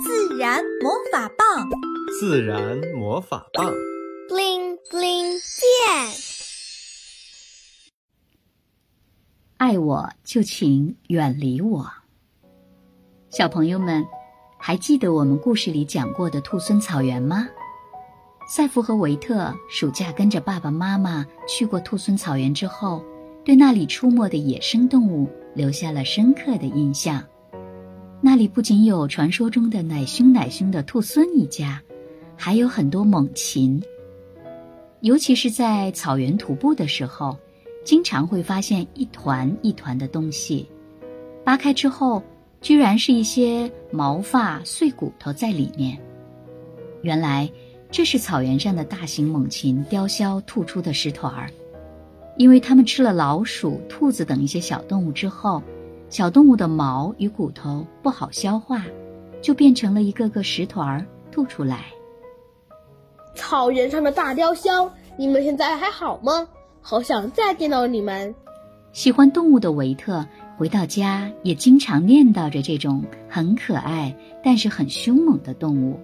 自然魔法棒，自然魔法棒，bling bling 变。爱我就请远离我。小朋友们，还记得我们故事里讲过的兔孙草原吗？赛弗和维特暑假跟着爸爸妈妈去过兔孙草原之后，对那里出没的野生动物留下了深刻的印象。那里不仅有传说中的奶凶奶凶的兔孙一家，还有很多猛禽。尤其是在草原徒步的时候，经常会发现一团一团的东西，扒开之后，居然是一些毛发、碎骨头在里面。原来这是草原上的大型猛禽雕鸮吐出的石团儿，因为它们吃了老鼠、兔子等一些小动物之后。小动物的毛与骨头不好消化，就变成了一个个石团儿吐出来。草原上的大雕鸮，你们现在还好吗？好想再见到你们。喜欢动物的维特回到家也经常念叨着这种很可爱但是很凶猛的动物。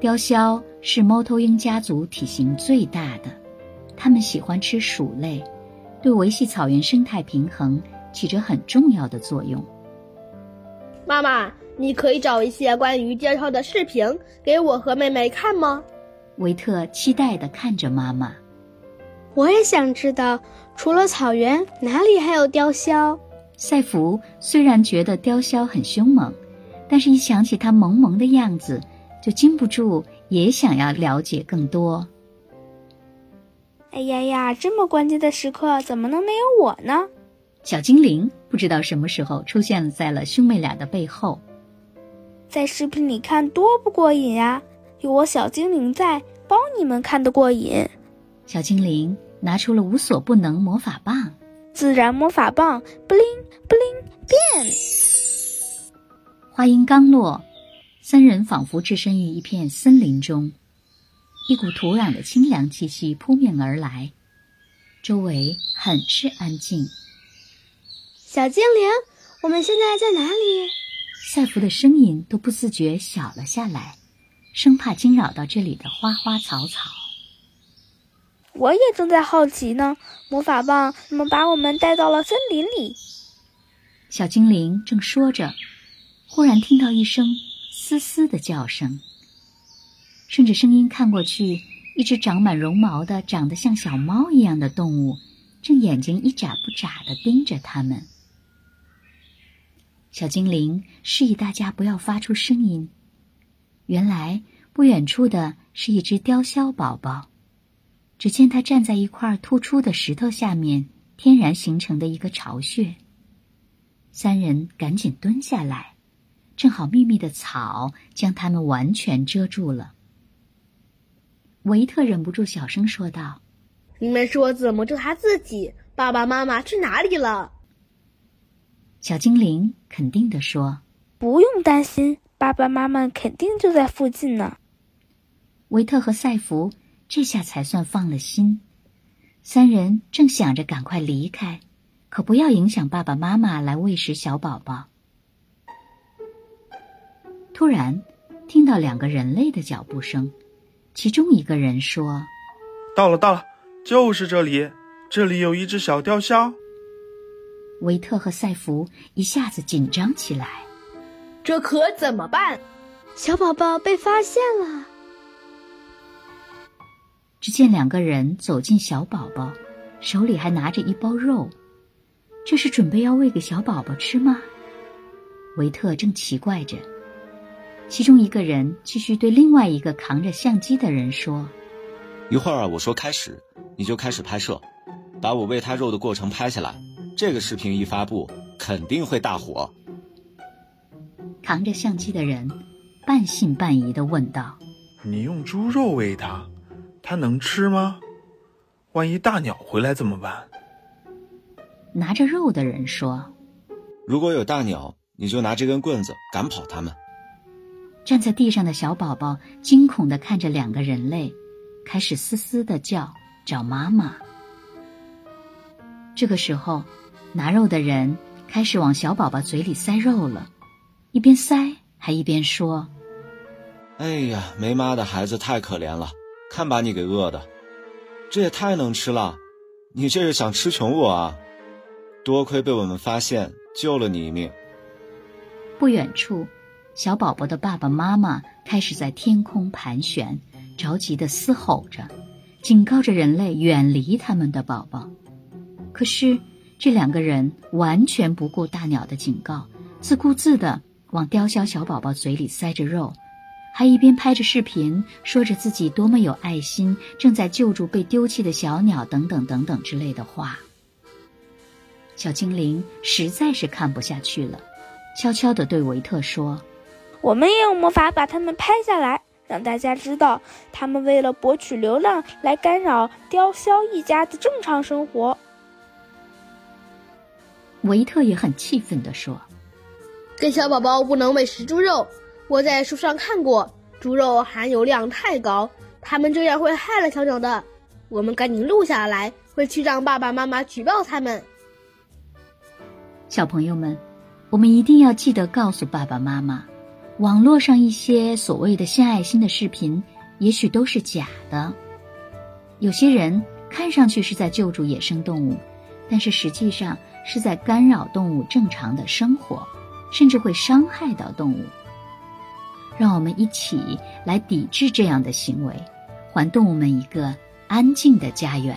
雕鸮是猫头鹰家族体型最大的，它们喜欢吃鼠类，对维系草原生态平衡。起着很重要的作用。妈妈，你可以找一些关于雕鸮的视频给我和妹妹看吗？维特期待的看着妈妈。我也想知道，除了草原，哪里还有雕鸮？赛弗虽然觉得雕鸮很凶猛，但是一想起它萌萌的样子，就禁不住也想要了解更多。哎呀呀，这么关键的时刻，怎么能没有我呢？小精灵不知道什么时候出现在了兄妹俩的背后，在视频里看多不过瘾呀！有我小精灵在，包你们看得过瘾。小精灵拿出了无所不能魔法棒，自然魔法棒，bling bling 变。话音刚落，三人仿佛置身于一片森林中，一股土壤的清凉气息扑面而来，周围很是安静。小精灵，我们现在在哪里？赛弗的声音都不自觉小了下来，生怕惊扰到这里的花花草草。我也正在好奇呢，魔法棒怎么把我们带到了森林里？小精灵正说着，忽然听到一声嘶嘶的叫声。顺着声音看过去，一只长满绒毛的、长得像小猫一样的动物，正眼睛一眨不眨地盯着他们。小精灵示意大家不要发出声音。原来不远处的是一只雕鸮宝宝。只见它站在一块突出的石头下面，天然形成的一个巢穴。三人赶紧蹲下来，正好密密的草将他们完全遮住了。维特忍不住小声说道：“你们说怎么救他自己？爸爸妈妈去哪里了？”小精灵肯定地说：“不用担心，爸爸妈妈肯定就在附近呢。”维特和赛弗这下才算放了心。三人正想着赶快离开，可不要影响爸爸妈妈来喂食小宝宝。突然，听到两个人类的脚步声，其中一个人说：“到了，到了，就是这里，这里有一只小雕鸮。”维特和赛弗一下子紧张起来，这可怎么办？小宝宝被发现了。只见两个人走进小宝宝，手里还拿着一包肉，这是准备要喂给小宝宝吃吗？维特正奇怪着，其中一个人继续对另外一个扛着相机的人说：“一会儿我说开始，你就开始拍摄，把我喂他肉的过程拍下来。”这个视频一发布，肯定会大火。扛着相机的人半信半疑的问道：“你用猪肉喂它，它能吃吗？万一大鸟回来怎么办？”拿着肉的人说：“如果有大鸟，你就拿这根棍子赶跑它们。”站在地上的小宝宝惊恐的看着两个人类，开始嘶嘶的叫，找妈妈。这个时候。拿肉的人开始往小宝宝嘴里塞肉了，一边塞还一边说：“哎呀，没妈的孩子太可怜了，看把你给饿的，这也太能吃了，你这是想吃穷我啊？多亏被我们发现，救了你一命。”不远处，小宝宝的爸爸妈妈开始在天空盘旋，着急的嘶吼着，警告着人类远离他们的宝宝。可是，这两个人完全不顾大鸟的警告，自顾自的往雕鸮小宝宝嘴里塞着肉，还一边拍着视频，说着自己多么有爱心，正在救助被丢弃的小鸟等等等等之类的话。小精灵实在是看不下去了。悄悄地对维特说：“我们也有魔法把他们拍下来，让大家知道他们为了博取流量来干扰雕鸮一家的正常生活。”维特也很气愤地说：“给小宝宝不能喂食猪肉，我在书上看过，猪肉含油量太高，他们这样会害了小鸟的。我们赶紧录下来，回去让爸爸妈妈举报他们。”小朋友们。我们一定要记得告诉爸爸妈妈，网络上一些所谓的献爱心的视频，也许都是假的。有些人看上去是在救助野生动物，但是实际上是在干扰动物正常的生活，甚至会伤害到动物。让我们一起来抵制这样的行为，还动物们一个安静的家园。